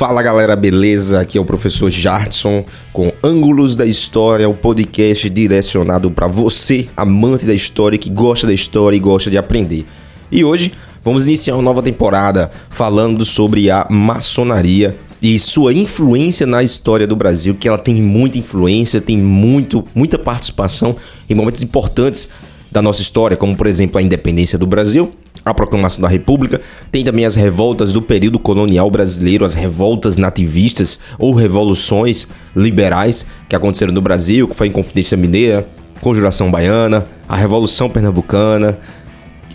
Fala galera, beleza? Aqui é o professor Jartson com Ângulos da História, o um podcast direcionado para você, amante da história, que gosta da história e gosta de aprender. E hoje vamos iniciar uma nova temporada falando sobre a maçonaria e sua influência na história do Brasil, que ela tem muita influência, tem muito, muita participação em momentos importantes da nossa história, como por exemplo a independência do Brasil a proclamação da República, tem também as revoltas do período colonial brasileiro, as revoltas nativistas ou revoluções liberais que aconteceram no Brasil, que foi a Inconfidência Mineira, Conjuração Baiana, a Revolução Pernambucana,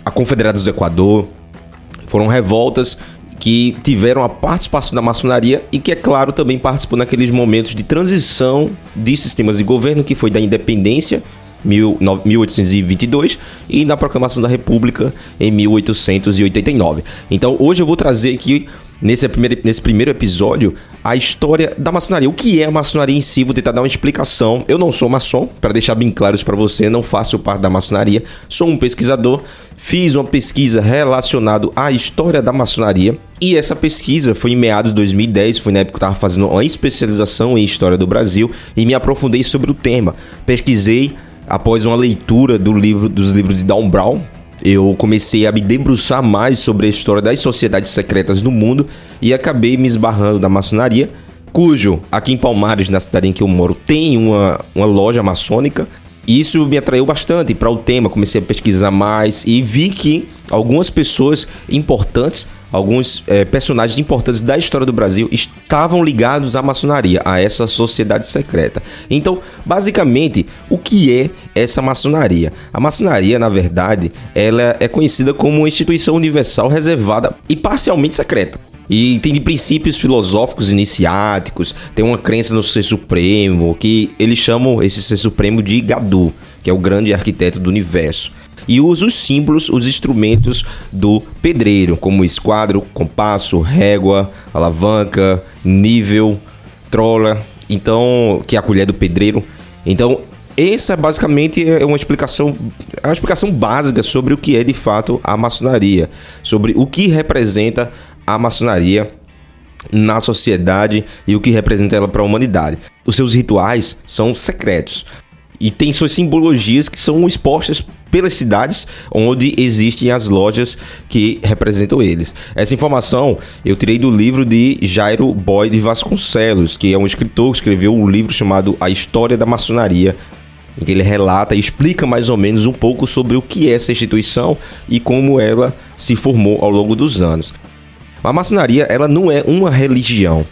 a Confederados do Equador. Foram revoltas que tiveram a participação da maçonaria e que, é claro, também participou naqueles momentos de transição de sistemas de governo, que foi da independência 1822 e na proclamação da República em 1889. Então hoje eu vou trazer aqui nesse primeiro, nesse primeiro episódio a história da maçonaria. O que é a maçonaria em si? Vou tentar dar uma explicação. Eu não sou maçom, para deixar bem claro isso para você, não faço parte da maçonaria. Sou um pesquisador, fiz uma pesquisa relacionada à história da maçonaria. E essa pesquisa foi em meados de 2010, foi na época que eu estava fazendo uma especialização em história do Brasil e me aprofundei sobre o tema. Pesquisei após uma leitura do livro, dos livros de Dan Brown, eu comecei a me debruçar mais sobre a história das sociedades secretas no mundo e acabei me esbarrando na maçonaria, cujo aqui em Palmares, na cidade em que eu moro, tem uma, uma loja maçônica. E isso me atraiu bastante para o tema, comecei a pesquisar mais e vi que algumas pessoas importantes alguns é, personagens importantes da história do Brasil estavam ligados à maçonaria, a essa sociedade secreta. Então, basicamente, o que é essa maçonaria? A maçonaria, na verdade, ela é conhecida como uma instituição universal reservada e parcialmente secreta. E tem de princípios filosóficos iniciáticos, tem uma crença no ser supremo, que eles chamam esse ser supremo de Gadu, que é o grande arquiteto do universo e usa os símbolos, os instrumentos do pedreiro, como esquadro, compasso, régua, alavanca, nível, trola, então que é a colher do pedreiro. Então essa basicamente é uma explicação, é uma explicação básica sobre o que é de fato a maçonaria, sobre o que representa a maçonaria na sociedade e o que representa ela para a humanidade. Os seus rituais são secretos e tem suas simbologias que são expostas pelas cidades onde existem as lojas que representam eles. Essa informação eu tirei do livro de Jairo Boyd Vasconcelos, que é um escritor que escreveu um livro chamado A História da Maçonaria, em que ele relata e explica mais ou menos um pouco sobre o que é essa instituição e como ela se formou ao longo dos anos. A maçonaria ela não é uma religião.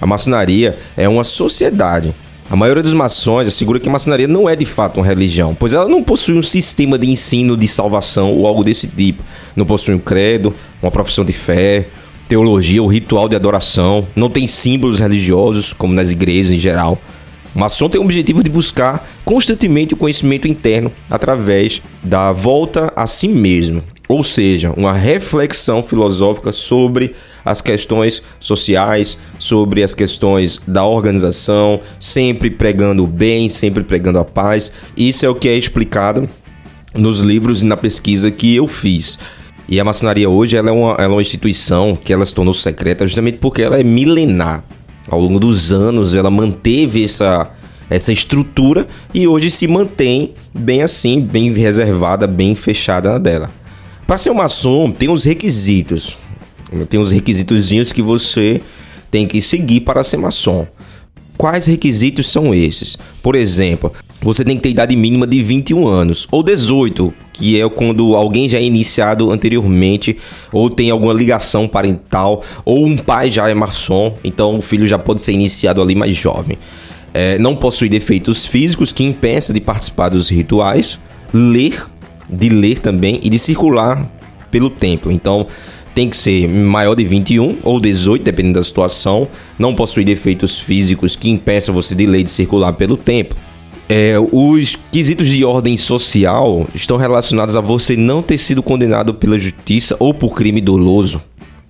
A maçonaria é uma sociedade a maioria dos maçons assegura que a maçonaria não é de fato uma religião, pois ela não possui um sistema de ensino de salvação ou algo desse tipo. Não possui um credo, uma profissão de fé, teologia ou ritual de adoração, não tem símbolos religiosos, como nas igrejas em geral. O maçom tem o objetivo de buscar constantemente o conhecimento interno através da volta a si mesmo, ou seja, uma reflexão filosófica sobre as questões sociais, sobre as questões da organização, sempre pregando o bem, sempre pregando a paz. Isso é o que é explicado nos livros e na pesquisa que eu fiz. E a maçonaria hoje ela é, uma, ela é uma instituição que ela se tornou secreta justamente porque ela é milenar. Ao longo dos anos ela manteve essa, essa estrutura e hoje se mantém bem assim, bem reservada, bem fechada dela. Para ser um maçom tem os requisitos. Tem uns requisitozinhos que você tem que seguir para ser maçom. Quais requisitos são esses? Por exemplo, você tem que ter idade mínima de 21 anos ou 18, que é quando alguém já é iniciado anteriormente ou tem alguma ligação parental ou um pai já é maçom, então o filho já pode ser iniciado ali mais jovem. É, não possui defeitos físicos que impeçam de participar dos rituais, ler, de ler também e de circular pelo templo. Então, tem que ser maior de 21 ou 18, dependendo da situação, não possuir defeitos físicos que impeçam você de lei de circular pelo tempo. É, os quesitos de ordem social estão relacionados a você não ter sido condenado pela justiça ou por crime doloso.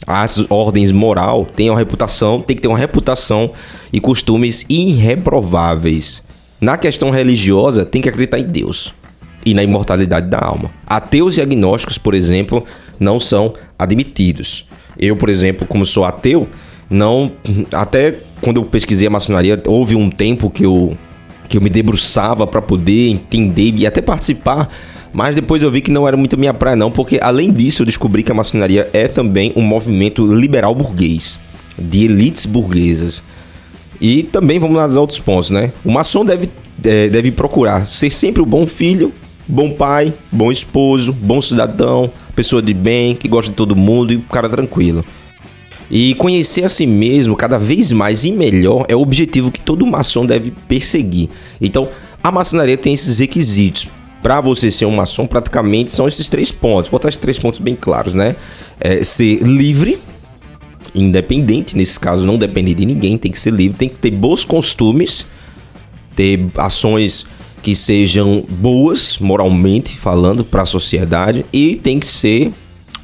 As ordens moral têm uma reputação, tem que ter uma reputação e costumes irreprováveis. Na questão religiosa, tem que acreditar em Deus e na imortalidade da alma. Ateus e agnósticos, por exemplo, não são admitidos. Eu, por exemplo, como sou ateu, Não, até quando eu pesquisei a maçonaria, houve um tempo que eu que eu me debruçava para poder entender e até participar, mas depois eu vi que não era muito minha praia não, porque além disso eu descobri que a maçonaria é também um movimento liberal burguês, de elites burguesas. E também vamos analisar outros pontos, né? O maçom deve, é, deve procurar ser sempre o bom filho, bom pai, bom esposo, bom cidadão, pessoa de bem, que gosta de todo mundo e cara tranquilo. E conhecer a si mesmo cada vez mais e melhor é o objetivo que todo maçom deve perseguir. Então, a maçonaria tem esses requisitos. Para você ser um maçom, praticamente são esses três pontos. Vou botar esses três pontos bem claros, né? É ser livre, independente, nesse caso não depender de ninguém, tem que ser livre, tem que ter bons costumes, ter ações que sejam boas moralmente falando para a sociedade e tem que ser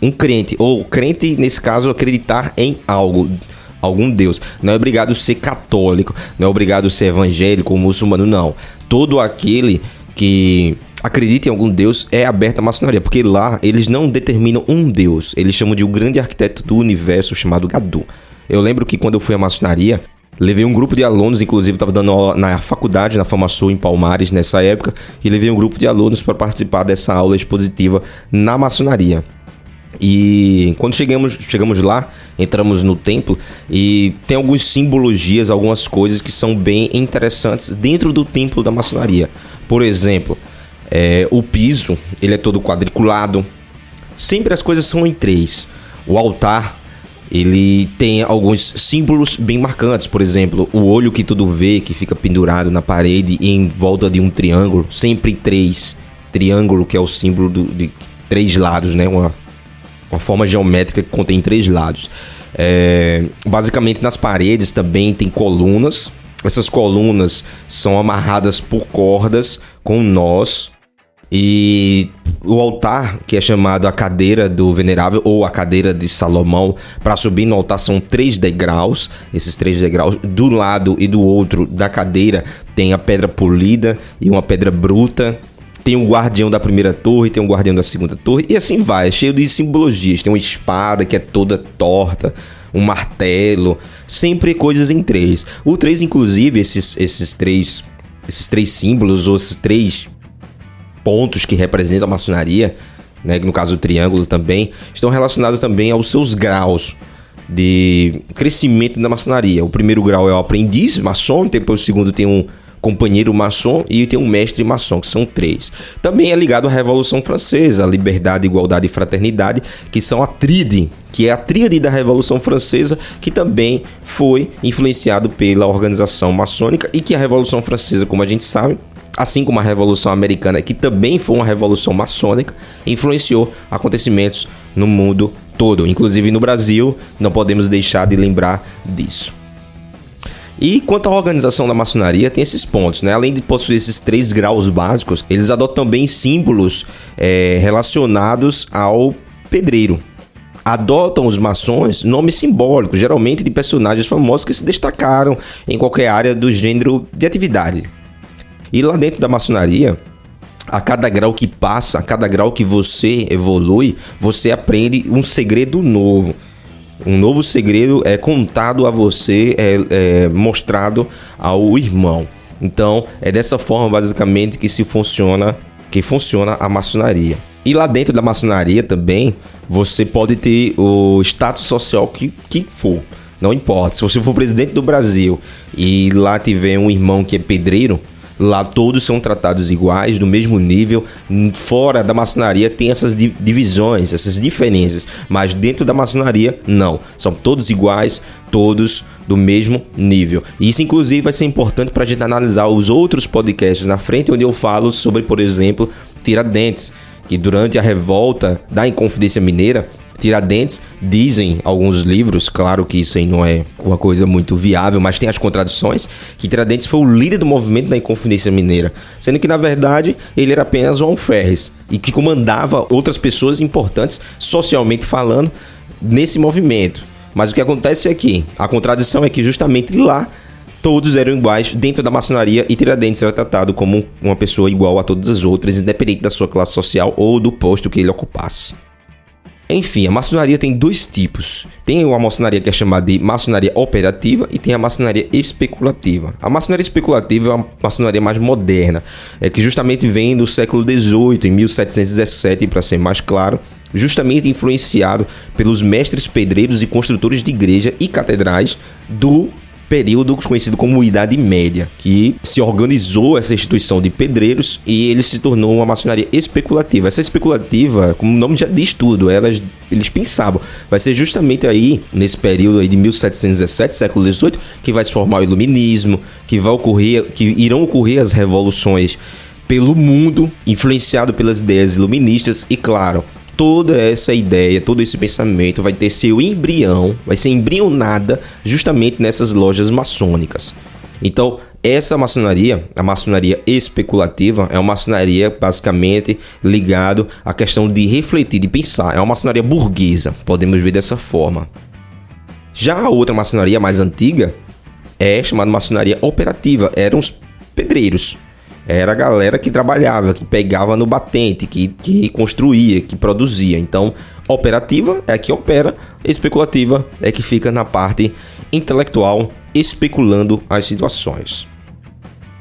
um crente, ou crente, nesse caso, acreditar em algo, algum Deus. Não é obrigado a ser católico, não é obrigado a ser evangélico ou muçulmano, não. Todo aquele que acredita em algum Deus é aberto à maçonaria, porque lá eles não determinam um Deus, eles chamam de um grande arquiteto do universo chamado Gadu. Eu lembro que quando eu fui à maçonaria, levei um grupo de alunos, inclusive estava dando aula na faculdade, na FamaSul, em Palmares, nessa época, e levei um grupo de alunos para participar dessa aula expositiva na maçonaria. E quando chegamos, chegamos lá, entramos no templo e tem algumas simbologias, algumas coisas que são bem interessantes dentro do templo da maçonaria. Por exemplo, é, o piso ele é todo quadriculado. Sempre as coisas são em três. O altar ele tem alguns símbolos bem marcantes, por exemplo, o olho que tudo vê, que fica pendurado na parede em volta de um triângulo, sempre três. Triângulo que é o símbolo do, de três lados, né? Uma uma forma geométrica que contém três lados. É, basicamente nas paredes também tem colunas. Essas colunas são amarradas por cordas com nós. E o altar, que é chamado a cadeira do venerável ou a cadeira de Salomão, para subir no altar são três degraus. Esses três degraus, do lado e do outro da cadeira, tem a pedra polida e uma pedra bruta tem um guardião da primeira torre, tem um guardião da segunda torre, e assim vai, é cheio de simbologias. Tem uma espada que é toda torta, um martelo, sempre coisas em três. O três, inclusive, esses, esses três esses três símbolos, ou esses três pontos que representam a maçonaria, né, no caso o triângulo também, estão relacionados também aos seus graus de crescimento da maçonaria. O primeiro grau é o aprendiz maçom, depois o segundo tem um companheiro maçom e tem um mestre maçom, que são três. Também é ligado à Revolução Francesa, liberdade, igualdade e fraternidade, que são a tríade, que é a tríade da Revolução Francesa, que também foi influenciado pela organização maçônica e que a Revolução Francesa, como a gente sabe, assim como a Revolução Americana, que também foi uma revolução maçônica, influenciou acontecimentos no mundo todo, inclusive no Brasil, não podemos deixar de lembrar disso. E quanto à organização da maçonaria, tem esses pontos, né? Além de possuir esses três graus básicos, eles adotam também símbolos é, relacionados ao pedreiro. Adotam os maçons nomes simbólicos, geralmente de personagens famosos que se destacaram em qualquer área do gênero de atividade. E lá dentro da maçonaria, a cada grau que passa, a cada grau que você evolui, você aprende um segredo novo. Um novo segredo é contado a você, é, é mostrado ao irmão. Então, é dessa forma basicamente que se funciona, que funciona a maçonaria. E lá dentro da maçonaria também, você pode ter o status social que, que for. Não importa. Se você for presidente do Brasil e lá tiver um irmão que é pedreiro, Lá todos são tratados iguais, do mesmo nível. Fora da maçonaria tem essas divisões, essas diferenças. Mas dentro da maçonaria, não. São todos iguais, todos do mesmo nível. Isso, inclusive, vai ser importante para a gente analisar os outros podcasts na frente, onde eu falo sobre, por exemplo, Tiradentes. Que durante a revolta da Inconfidência Mineira, Tiradentes, dizem alguns livros, claro que isso aí não é uma coisa muito viável, mas tem as contradições, que Tiradentes foi o líder do movimento da Inconfidência Mineira, sendo que na verdade ele era apenas João Ferres e que comandava outras pessoas importantes socialmente falando nesse movimento. Mas o que acontece aqui, a contradição é que justamente lá todos eram iguais dentro da maçonaria e Tiradentes era tratado como uma pessoa igual a todas as outras, independente da sua classe social ou do posto que ele ocupasse. Enfim, a maçonaria tem dois tipos. Tem uma maçonaria que é chamada de maçonaria operativa e tem a maçonaria especulativa. A maçonaria especulativa é uma maçonaria mais moderna, é que justamente vem do século XVIII, em 1717, para ser mais claro, justamente influenciado pelos mestres pedreiros e construtores de igreja e catedrais do período conhecido como Idade Média, que se organizou essa instituição de pedreiros e ele se tornou uma maçonaria especulativa. Essa especulativa, como o nome já diz tudo, elas, eles pensavam, vai ser justamente aí, nesse período aí de 1717, século XVIII, que vai se formar o iluminismo, que vai ocorrer, que irão ocorrer as revoluções pelo mundo, influenciado pelas ideias iluministas e, claro, toda essa ideia, todo esse pensamento vai ter seu embrião, vai ser embrionada justamente nessas lojas maçônicas. Então, essa maçonaria, a maçonaria especulativa, é uma maçonaria basicamente ligado à questão de refletir, de pensar. É uma maçonaria burguesa, podemos ver dessa forma. Já a outra maçonaria mais antiga é chamada maçonaria operativa, eram os pedreiros era a galera que trabalhava, que pegava no batente, que, que construía, que produzia. Então, operativa é a que opera, especulativa é que fica na parte intelectual, especulando as situações.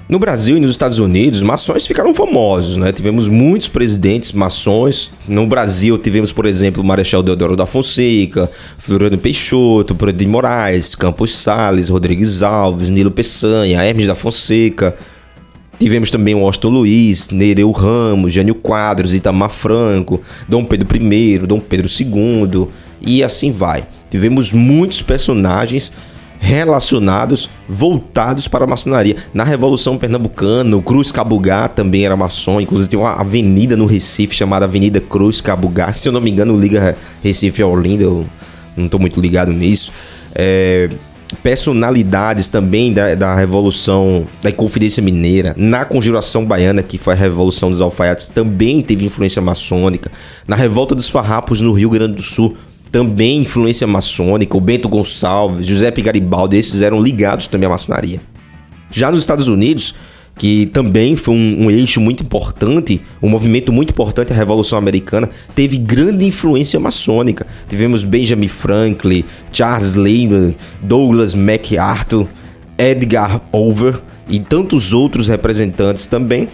No Brasil e nos Estados Unidos, maçons ficaram famosos, né? Tivemos muitos presidentes maçons. No Brasil, tivemos, por exemplo, o Marechal Deodoro da Fonseca, Floriano Peixoto, Pedro de Moraes, Campos Sales, Rodrigues Alves, Nilo Peçanha, Hermes da Fonseca, Tivemos também o Austin Luiz, Nereu Ramos, Jânio Quadros, Itamar Franco, Dom Pedro I, Dom Pedro II e assim vai. Tivemos muitos personagens relacionados, voltados para a maçonaria. Na Revolução Pernambucana, o Cruz Cabugá também era maçom, inclusive tem uma avenida no Recife chamada Avenida Cruz Cabugá. Se eu não me engano, liga Recife a Olinda, eu não estou muito ligado nisso. É, personalidades também da, da Revolução da Inconfidência Mineira, na Conjuração Baiana, que foi a Revolução dos Alfaiates, também teve influência maçônica, na Revolta dos Farrapos no Rio Grande do Sul, também influência maçônica, o Bento Gonçalves, José Garibaldi, esses eram ligados também à maçonaria. Já nos Estados Unidos, que também foi um, um, eixo muito importante, um movimento muito importante, a Revolução Americana, teve grande influência maçônica. Tivemos Benjamin Franklin, Charles Lehman, Douglas MacArthur, Edgar Hoover e tantos outros representantes também.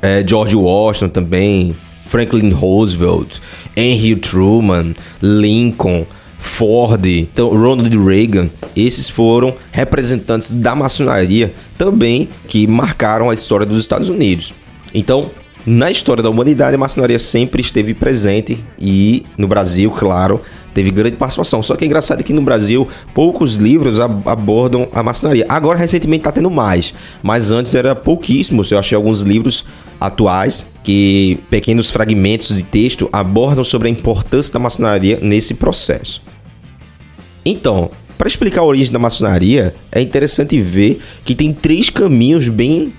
É, George Washington também, Franklin Roosevelt, Henry Truman, Lincoln. Ford, então Ronald Reagan, esses foram representantes da maçonaria também que marcaram a história dos Estados Unidos. Então, na história da humanidade, a maçonaria sempre esteve presente e no Brasil, claro, teve grande participação. Só que é engraçado que no Brasil poucos livros abordam a maçonaria. Agora, recentemente, está tendo mais, mas antes era pouquíssimos. Eu achei alguns livros atuais que pequenos fragmentos de texto abordam sobre a importância da maçonaria nesse processo. Então, para explicar a origem da maçonaria, é interessante ver que tem três caminhos bem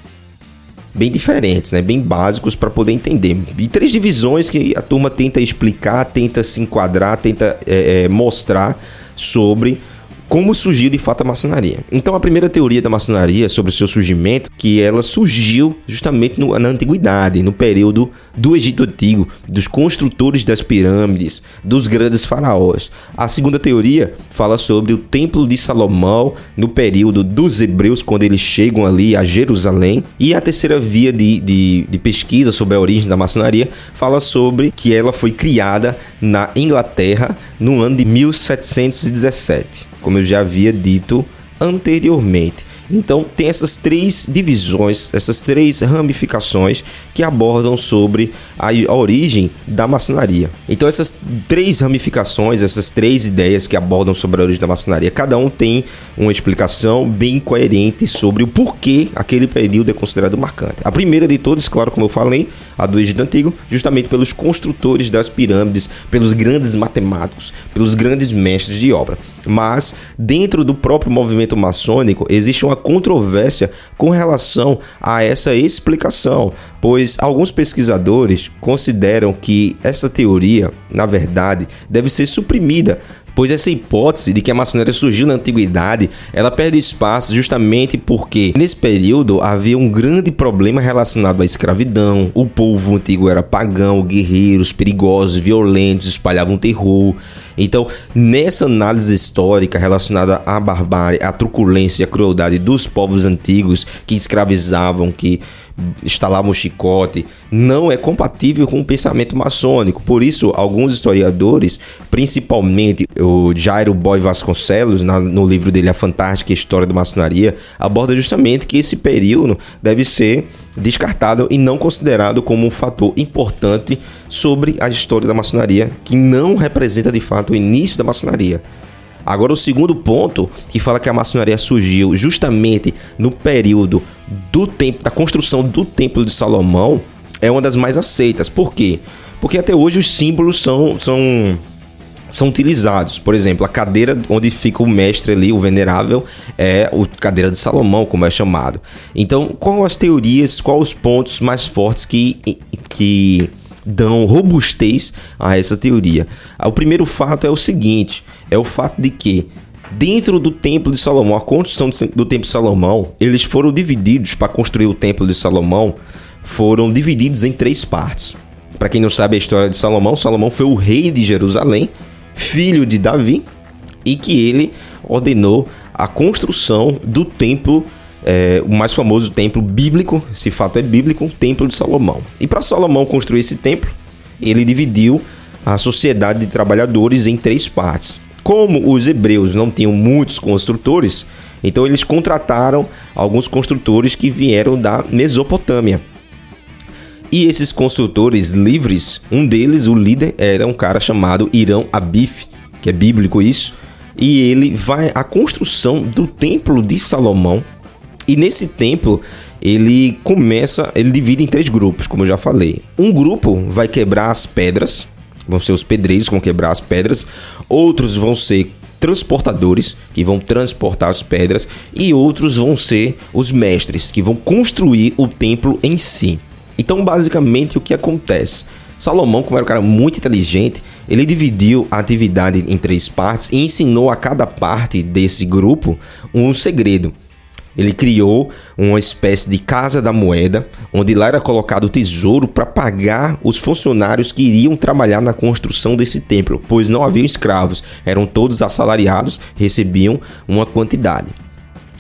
bem diferentes, né? bem básicos para poder entender. E três divisões que a turma tenta explicar, tenta se enquadrar, tenta é, é, mostrar sobre como surgiu de fato a maçonaria. Então a primeira teoria da maçonaria sobre o seu surgimento, que ela surgiu justamente no, na antiguidade, no período do Egito antigo, dos construtores das pirâmides, dos grandes faraós. A segunda teoria fala sobre o Templo de Salomão no período dos hebreus, quando eles chegam ali a Jerusalém. E a terceira via de, de, de pesquisa sobre a origem da maçonaria fala sobre que ela foi criada na Inglaterra no ano de 1717 como eu já havia dito anteriormente. Então tem essas três divisões, essas três ramificações que abordam sobre a, origem da maçonaria. Então essas três ramificações, essas três ideias que abordam sobre a origem da maçonaria, cada um tem uma explicação bem coerente sobre o porquê aquele período é considerado marcante. A primeira de todas, claro, como eu falei, a do Egito Antigo, justamente pelos construtores das pirâmides, pelos grandes matemáticos, pelos grandes mestres de obra. Mas dentro do próprio movimento maçônico existe uma controvérsia com relação a essa explicação, pois alguns pesquisadores consideram que essa teoria, na verdade, deve ser suprimida pois essa hipótese de que a maçonaria surgiu na antiguidade, ela perde espaço justamente porque nesse período havia um grande problema relacionado à escravidão, o povo antigo era pagão, guerreiros, perigosos, violentos, espalhavam terror. Então, nessa análise histórica relacionada à barbárie, à truculência e à crueldade dos povos antigos que escravizavam, que instalavam chicote, não é compatível com o pensamento maçônico. Por isso, alguns historiadores, principalmente o Jairo Boy Vasconcelos, na, no livro dele A Fantástica História da Maçonaria, aborda justamente que esse período deve ser descartado e não considerado como um fator importante sobre a história da maçonaria, que não representa de fato o início da maçonaria. Agora, o segundo ponto, que fala que a maçonaria surgiu justamente no período do tempo da construção do Templo de Salomão, é uma das mais aceitas. Por quê? Porque até hoje os símbolos são, são, são utilizados. Por exemplo, a cadeira onde fica o mestre ali, o venerável, é a cadeira de Salomão, como é chamado. Então, quais as teorias, quais os pontos mais fortes que, que dão robustez a essa teoria. O primeiro fato é o seguinte: é o fato de que dentro do Templo de Salomão, a construção do Templo de Salomão, eles foram divididos para construir o Templo de Salomão, foram divididos em três partes. Para quem não sabe a história de Salomão, Salomão foi o rei de Jerusalém, filho de Davi, e que ele ordenou a construção do templo é, o mais famoso templo bíblico, esse fato é bíblico, o Templo de Salomão. E para Salomão construir esse templo, ele dividiu a sociedade de trabalhadores em três partes. Como os hebreus não tinham muitos construtores, então eles contrataram alguns construtores que vieram da Mesopotâmia. E esses construtores livres, um deles, o líder, era um cara chamado Irão Abif, que é bíblico isso, e ele vai à construção do templo de Salomão, e nesse templo, ele começa, ele divide em três grupos, como eu já falei. Um grupo vai quebrar as pedras, vão ser os pedreiros que vão quebrar as pedras. Outros vão ser transportadores, que vão transportar as pedras. E outros vão ser os mestres, que vão construir o templo em si. Então, basicamente, o que acontece? Salomão, como era um cara muito inteligente, ele dividiu a atividade em três partes e ensinou a cada parte desse grupo um segredo. Ele criou uma espécie de casa da moeda, onde lá era colocado o tesouro para pagar os funcionários que iriam trabalhar na construção desse templo, pois não havia escravos, eram todos assalariados, recebiam uma quantidade.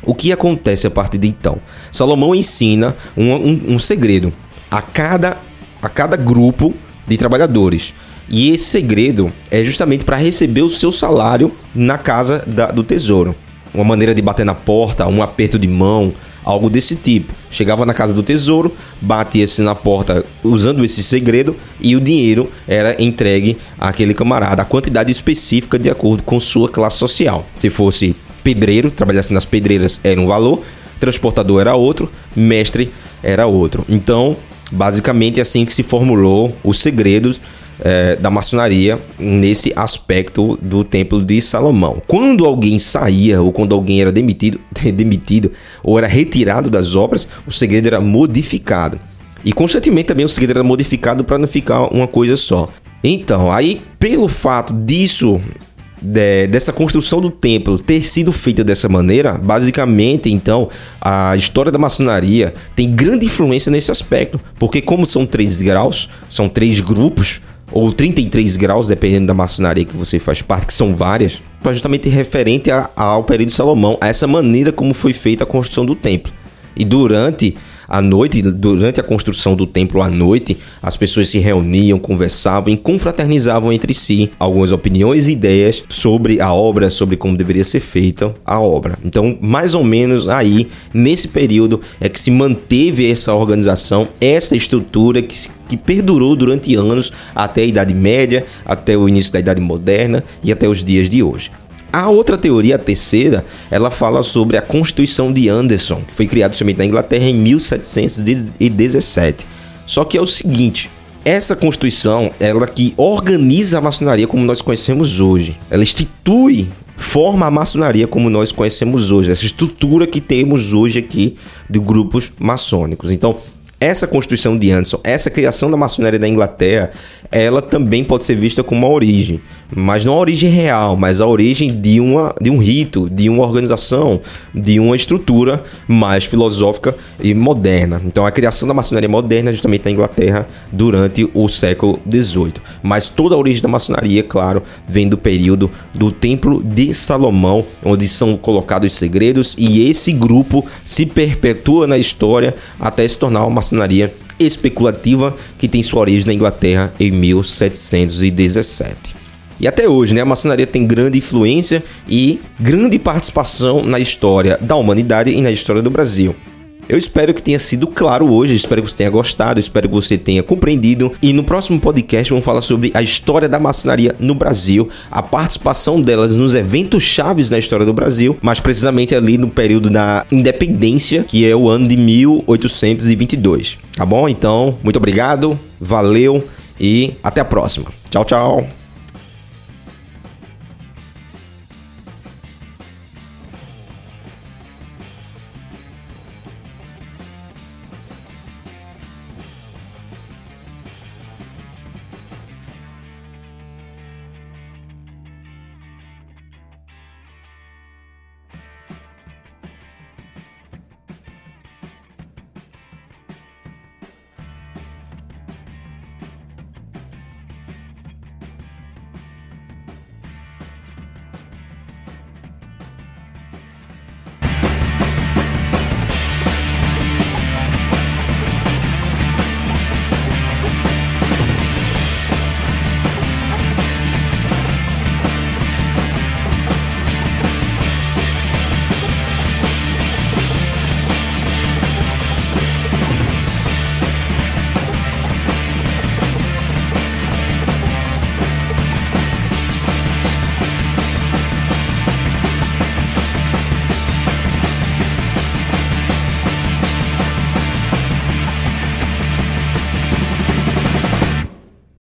O que acontece a partir de então? Salomão ensina um, um, um segredo a cada, a cada grupo de trabalhadores. E esse segredo é justamente para receber o seu salário na casa da, do tesouro uma maneira de bater na porta, um aperto de mão, algo desse tipo. Chegava na casa do tesouro, batia-se na porta usando esse segredo e o dinheiro era entregue àquele camarada, a quantidade específica de acordo com sua classe social. Se fosse pedreiro, trabalhasse nas pedreiras, era um valor, transportador era outro, mestre era outro. Então, basicamente é assim que se formulou os segredos é, da maçonaria nesse aspecto do Templo de Salomão. Quando alguém saía ou quando alguém era demitido, demitido ou era retirado das obras, o segredo era modificado. E constantemente também o segredo era modificado para não ficar uma coisa só. Então, aí pelo fato disso de, dessa construção do templo ter sido feita dessa maneira, basicamente, então, a história da maçonaria tem grande influência nesse aspecto, porque como são três graus, são três grupos, ou 33 graus, dependendo da maçonaria que você faz parte, que são várias, justamente referente a, ao período de Salomão, a essa maneira como foi feita a construção do templo. E durante à noite, durante a construção do templo à noite, as pessoas se reuniam, conversavam e confraternizavam entre si algumas opiniões e ideias sobre a obra, sobre como deveria ser feita a obra. Então, mais ou menos aí, nesse período, é que se manteve essa organização, essa estrutura que, se, que perdurou durante anos até a Idade Média, até o início da Idade Moderna e até os dias de hoje. A outra teoria, a terceira, ela fala sobre a Constituição de Anderson, que foi criada justamente na Inglaterra em 1717. Só que é o seguinte, essa Constituição, ela que organiza a maçonaria como nós conhecemos hoje. Ela institui, forma a maçonaria como nós conhecemos hoje, essa estrutura que temos hoje aqui de grupos maçônicos. Então, essa Constituição de Anderson, essa criação da maçonaria da Inglaterra, ela também pode ser vista como uma origem. Mas não a origem real, mas a origem de, uma, de um rito, de uma organização, de uma estrutura mais filosófica e moderna. Então a criação da maçonaria moderna justamente na Inglaterra durante o século XVIII. Mas toda a origem da maçonaria, claro, vem do período do Templo de Salomão, onde são colocados os segredos e esse grupo se perpetua na história até se tornar uma maçonaria especulativa que tem sua origem na Inglaterra em 1717. E até hoje, né, a maçonaria tem grande influência e grande participação na história da humanidade e na história do Brasil. Eu espero que tenha sido claro hoje, espero que você tenha gostado, espero que você tenha compreendido. E no próximo podcast vamos falar sobre a história da maçonaria no Brasil, a participação delas nos eventos chaves na história do Brasil, mas precisamente ali no período da independência, que é o ano de 1822. Tá bom? Então, muito obrigado, valeu e até a próxima. Tchau, tchau.